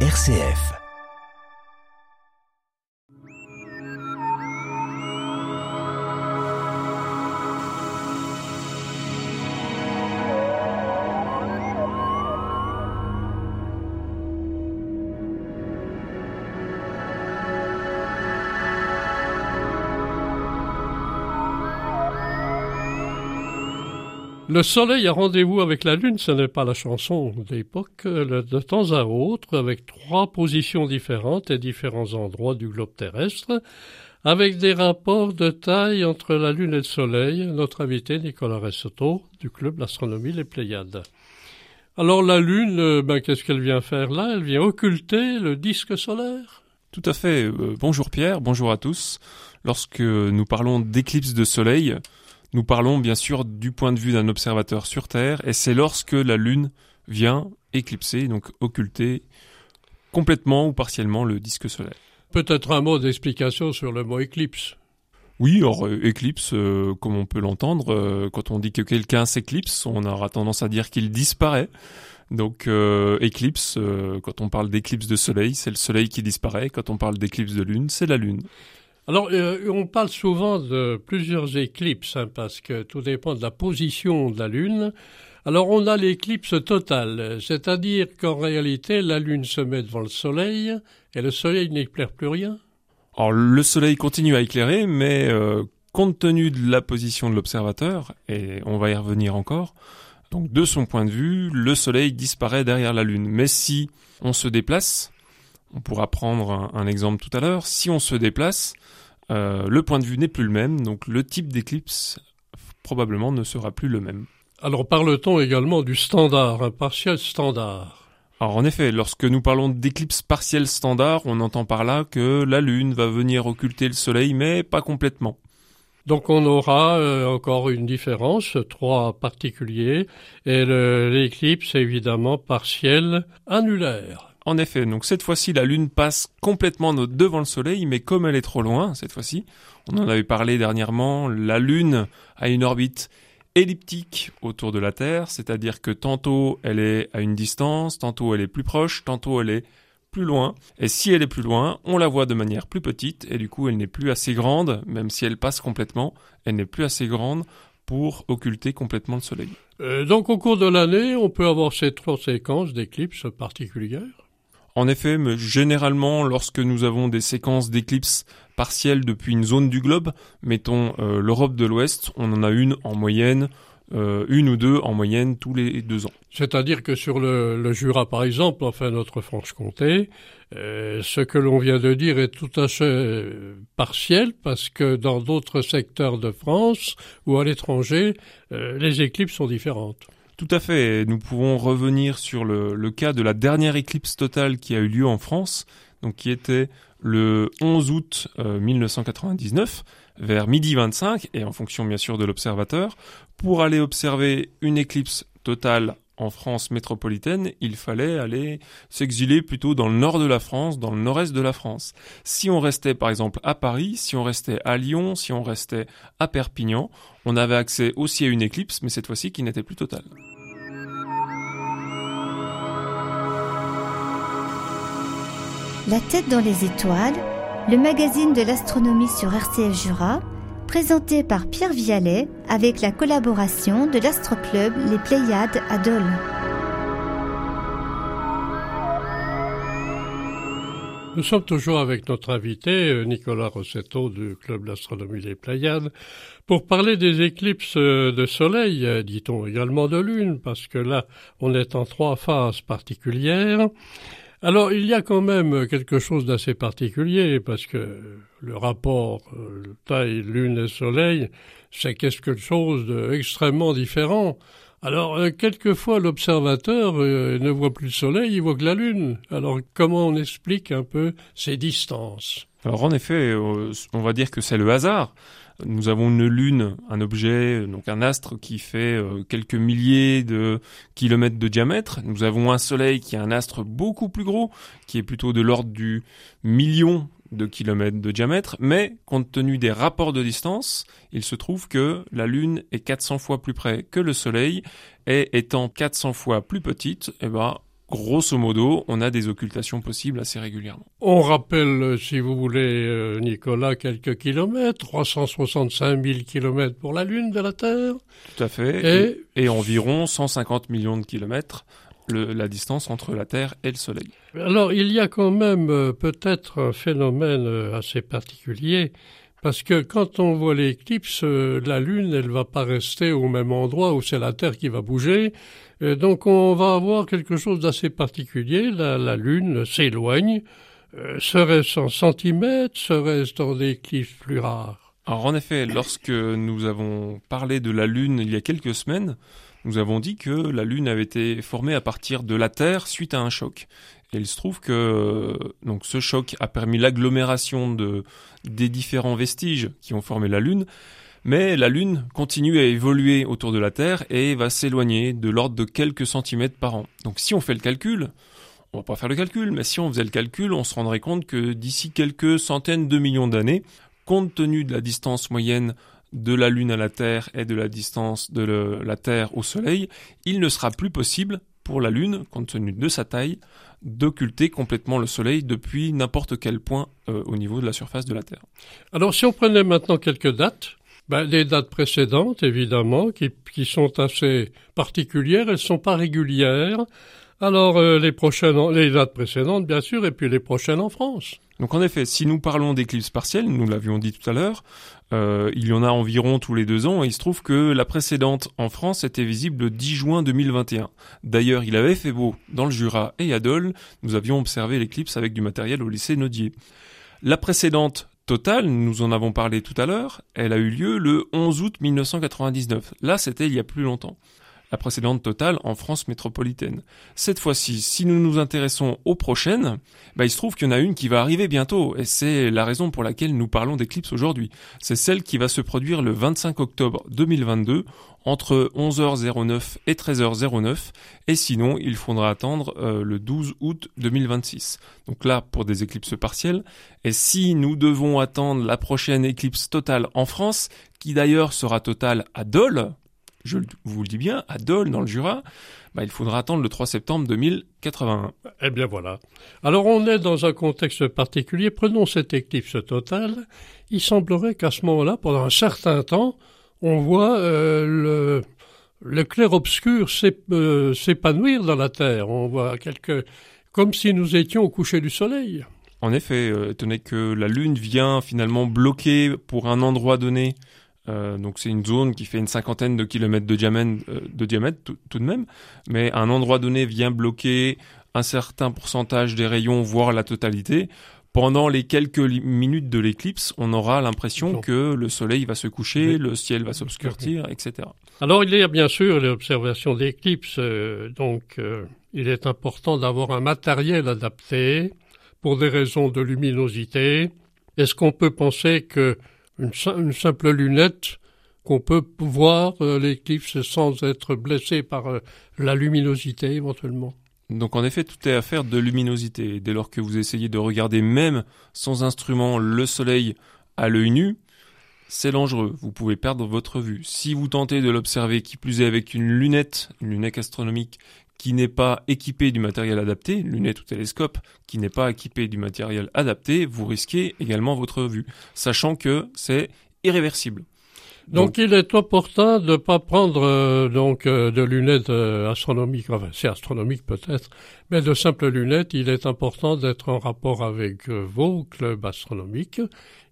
RCF. Le soleil a rendez-vous avec la lune, ce n'est pas la chanson d'époque, de temps à autre, avec trois positions différentes et différents endroits du globe terrestre, avec des rapports de taille entre la lune et le soleil, notre invité Nicolas Ressotto du club d'astronomie Les Pléiades. Alors la lune, ben, qu'est-ce qu'elle vient faire là? Elle vient occulter le disque solaire? Tout à fait. Euh, bonjour Pierre, bonjour à tous. Lorsque nous parlons d'éclipse de soleil, nous parlons bien sûr du point de vue d'un observateur sur Terre, et c'est lorsque la Lune vient éclipser, donc occulter complètement ou partiellement le disque solaire. Peut-être un mot d'explication sur le mot éclipse. Oui, or euh, éclipse, euh, comme on peut l'entendre, euh, quand on dit que quelqu'un s'éclipse, on aura tendance à dire qu'il disparaît. Donc éclipse, quand on parle d'éclipse de soleil, c'est le soleil qui disparaît. Quand on parle d'éclipse de lune, c'est la lune. Alors, euh, on parle souvent de plusieurs éclipses, hein, parce que tout dépend de la position de la Lune. Alors, on a l'éclipse totale, c'est-à-dire qu'en réalité, la Lune se met devant le Soleil, et le Soleil n'éclaire plus rien. Alors, le Soleil continue à éclairer, mais euh, compte tenu de la position de l'observateur, et on va y revenir encore, donc de son point de vue, le Soleil disparaît derrière la Lune. Mais si on se déplace, on pourra prendre un, exemple tout à l'heure. Si on se déplace, euh, le point de vue n'est plus le même, donc le type d'éclipse probablement ne sera plus le même. Alors parle-t-on également du standard, un partiel standard? Alors en effet, lorsque nous parlons d'éclipse partielle standard, on entend par là que la Lune va venir occulter le Soleil, mais pas complètement. Donc on aura euh, encore une différence, trois particuliers, et l'éclipse évidemment partielle annulaire. En effet, donc cette fois-ci, la Lune passe complètement devant le Soleil, mais comme elle est trop loin, cette fois-ci, on en avait parlé dernièrement, la Lune a une orbite elliptique autour de la Terre, c'est-à-dire que tantôt elle est à une distance, tantôt elle est plus proche, tantôt elle est plus loin. Et si elle est plus loin, on la voit de manière plus petite, et du coup elle n'est plus assez grande, même si elle passe complètement, elle n'est plus assez grande pour occulter complètement le Soleil. Euh, donc au cours de l'année, on peut avoir ces trois séquences d'éclipses particulières en effet, mais généralement, lorsque nous avons des séquences d'éclipses partielles depuis une zone du globe, mettons euh, l'Europe de l'Ouest, on en a une en moyenne, euh, une ou deux en moyenne tous les deux ans. C'est-à-dire que sur le, Jura, par exemple, enfin notre Franche-Comté, euh, ce que l'on vient de dire est tout à fait partiel parce que dans d'autres secteurs de France ou à l'étranger, les éclipses sont différentes. Tout à fait. Nous pouvons revenir sur le, cas de la dernière éclipse totale qui a eu lieu en France, donc qui était le 11 août 1999 euh, vers midi 25 et en fonction bien sûr de l'observateur. Pour aller observer une éclipse totale en France métropolitaine, il fallait aller s'exiler plutôt dans le nord de la France, dans le nord-est de la France. Si on restait par exemple à Paris, si on restait à Lyon, si on restait à Perpignan, on avait accès aussi à une éclipse, mais cette fois-ci qui n'était plus totale. La tête dans les étoiles, le magazine de l'astronomie sur RCF Jura, présenté par Pierre Vialet avec la collaboration de l'astroclub Les Pléiades à Dole. Nous sommes toujours avec notre invité, euh, Nicolas Rossetto du Club d'astronomie Les Pléiades, pour parler des éclipses euh, de soleil, euh, dit-on également de lune, parce que là, on est en trois phases particulières. Alors, il y a quand même quelque chose d'assez particulier, parce que le rapport euh, taille lune et soleil, c'est quelque chose d'extrêmement différent. Alors, euh, quelquefois, l'observateur euh, ne voit plus le soleil, il voit que la lune. Alors, comment on explique un peu ces distances? Alors, en effet, on va dire que c'est le hasard. Nous avons une lune, un objet, donc un astre qui fait euh, quelques milliers de kilomètres de diamètre. Nous avons un soleil qui est un astre beaucoup plus gros, qui est plutôt de l'ordre du million de kilomètres de diamètre, mais compte tenu des rapports de distance, il se trouve que la Lune est 400 fois plus près que le Soleil, et étant 400 fois plus petite, eh ben, grosso modo, on a des occultations possibles assez régulièrement. On rappelle, si vous voulez, Nicolas, quelques kilomètres, 365 000 kilomètres pour la Lune de la Terre. Tout à fait. Et, et environ 150 millions de kilomètres le, la distance entre la Terre et le Soleil. Alors, il y a quand même euh, peut-être un phénomène euh, assez particulier, parce que quand on voit l'éclipse, euh, la Lune, elle va pas rester au même endroit où c'est la Terre qui va bouger. donc, on va avoir quelque chose d'assez particulier. La, Lune s'éloigne. serait-ce en centimètres? Serait-ce dans des éclipses plus rares Alors, en effet, lorsque nous avons parlé de la Lune il y a quelques semaines, nous avons dit que la Lune avait été formée à partir de la Terre suite à un choc. Et il se trouve que donc ce choc a permis l'agglomération de des différents vestiges qui ont formé la Lune. Mais la Lune continue à évoluer autour de la Terre et va s'éloigner de l'ordre de quelques centimètres par an. Donc si on fait le calcul, on va pas faire le calcul, mais si on faisait le calcul, on se rendrait compte que d'ici quelques centaines de millions d'années, compte tenu de la distance moyenne de la Lune à la Terre et de la distance de la Terre au Soleil, il ne sera plus possible pour la Lune, compte tenu de sa taille, d'occulter complètement le Soleil depuis n'importe quel point euh, au niveau de la surface de la Terre. Alors si on prenait maintenant quelques dates, ben, les dates précédentes, évidemment, qui, sont assez particulières, elles ne sont pas régulières. Alors euh, les dates précédentes, bien sûr, et puis les prochaines en France. Donc en effet, si nous parlons d'éclipses partielles, nous l'avions dit tout à l'heure, euh, il y en a environ tous les deux ans et il se trouve que la précédente en France était visible le 10 juin 2021. D'ailleurs, il avait fait beau dans le Jura et à Dole. Nous avions observé l'éclipse avec du matériel au lycée Nodier. La précédente totale, nous en avons parlé tout à l'heure, elle a eu lieu le 11 août 1999. Là, c'était il y a plus longtemps la précédente totale en France métropolitaine. Cette fois-ci, si nous nous intéressons aux prochaines, bah, il se trouve qu'il y en a une qui va arriver bientôt, et c'est la raison pour laquelle nous parlons d'éclipse aujourd'hui. C'est celle qui va se produire le 25 octobre 2022 entre 11h09 et 13h09, et sinon il faudra attendre euh, le 12 août 2026. Donc là, pour des éclipses partielles, et si nous devons attendre la prochaine éclipse totale en France, qui d'ailleurs sera totale à Dole, je vous le dis bien, à Dole, dans le Jura, bah, il faudra attendre le 3 septembre 2081. Eh bien voilà. Alors on est dans un contexte particulier. Prenons cette éclipse totale. Il semblerait qu'à ce moment-là, pendant un certain temps, on voit euh, le, le clair-obscur euh, s'épanouir dans la Terre. On voit quelque... comme si nous étions au coucher du soleil. En effet, euh, étonné que la Lune vient finalement bloquer pour un endroit donné euh, donc c'est une zone qui fait une cinquantaine de kilomètres de diamètre, euh, de diamètre tout, de même, mais un endroit donné vient bloquer un certain pourcentage des rayons, voire la totalité. Pendant les quelques minutes de l'éclipse, on aura l'impression que le soleil va se coucher, le ciel va s'obscurcir, etc. Alors il y a bien sûr l'observation d'éclipses, euh, donc il est important d'avoir un matériel adapté pour des raisons de luminosité. Est-ce qu'on peut penser que une, simple lunette qu'on peut voir euh, l'éclipse sans être blessé par euh, la luminosité éventuellement. Donc en effet, tout est affaire de luminosité. Dès lors que vous essayez de regarder même sans instrument le soleil à l'œil nu, c'est dangereux, vous pouvez perdre votre vue. Si vous tentez de l'observer, qui plus est avec une lunette, une lunette astronomique qui n'est pas équipée du matériel adapté, une lunette ou télescope qui n'est pas équipée du matériel adapté, vous risquez également votre vue, sachant que c'est irréversible. Donc, il est opportun de ne pas prendre euh, donc euh, de lunettes euh, astronomiques, enfin c'est astronomique peut-être, mais de simples lunettes. Il est important d'être en rapport avec vos clubs astronomiques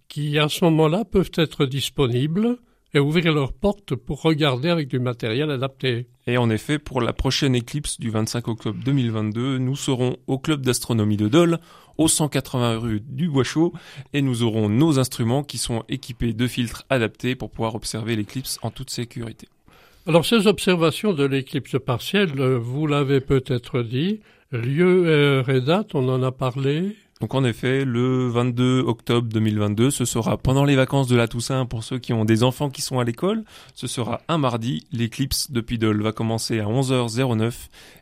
qui à ce moment-là peuvent être disponibles et ouvrir leurs portes pour regarder avec du matériel adapté. Et en effet, pour la prochaine éclipse du 25 octobre 2022, nous serons au club d'astronomie de Dole, au 180 rue du Bois Chaud, et nous aurons nos instruments qui sont équipés de filtres adaptés pour pouvoir observer l'éclipse en toute sécurité. Alors ces observations de l'éclipse partielle, euh, vous l'avez peut-être dit, lieu et date, on en a parlé donc en effet, le 22 octobre 2022, ce sera pendant les vacances de la Toussaint pour ceux qui ont des enfants qui sont à l'école. Ce sera un mardi. L'éclipse de Pidol va commencer à 11h09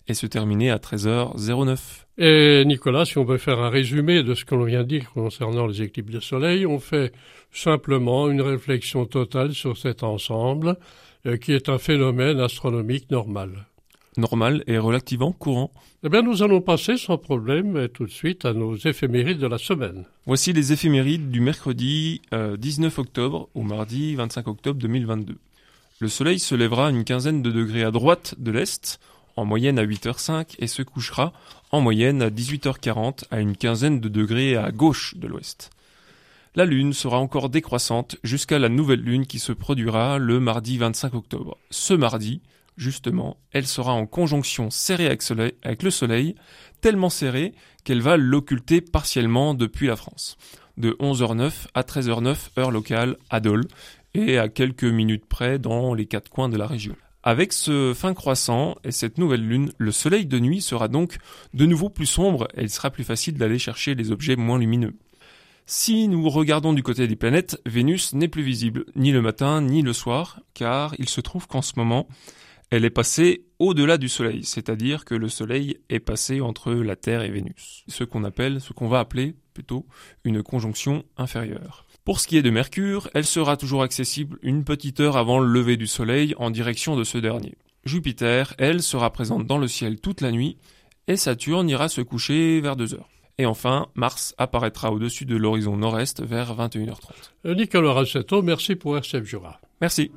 et se terminer à 13h09. Et Nicolas, si on veut faire un résumé de ce qu'on vient de dire concernant les éclipses de soleil, on fait simplement une réflexion totale sur cet ensemble euh, qui est un phénomène astronomique normal. Normal et relativement courant. Eh bien, nous allons passer sans problème tout de suite à nos éphémérides de la semaine. Voici les éphémérides du mercredi 19 euh, octobre au mardi 25 octobre 2022. Le soleil se lèvera à une quinzaine de degrés à droite de l'est, en moyenne à 8h05, et se couchera en moyenne à 18h40 à une quinzaine de degrés à gauche de l'ouest. La lune sera encore décroissante jusqu'à la nouvelle lune qui se produira le mardi 25 octobre. Ce mardi, justement, elle sera en conjonction serrée avec, le Soleil, tellement serrée qu'elle va l'occulter partiellement depuis la France, de 11h09 à 13h09 heure locale à Dole, et à quelques minutes près dans les quatre coins de la région. Avec ce fin croissant et cette nouvelle lune, le soleil de nuit sera donc de nouveau plus sombre et il sera plus facile d'aller chercher les objets moins lumineux. Si nous regardons du côté des planètes, Vénus n'est plus visible, ni le matin, ni le soir, car il se trouve qu'en ce moment, elle est passée au-delà du Soleil, c'est-à-dire que le Soleil est passé entre la Terre et Vénus, ce qu'on appelle, ce qu'on va appeler plutôt une conjonction inférieure. Pour ce qui est de Mercure, elle sera toujours accessible une petite heure avant le lever du Soleil en direction de ce dernier. Jupiter, elle, sera présente dans le ciel toute la nuit, et Saturne ira se coucher vers 2 heures. Et enfin, Mars apparaîtra au-dessus de l'horizon nord-est vers 21h30. Nicolas Rassetto, merci pour RCF Jura. Merci.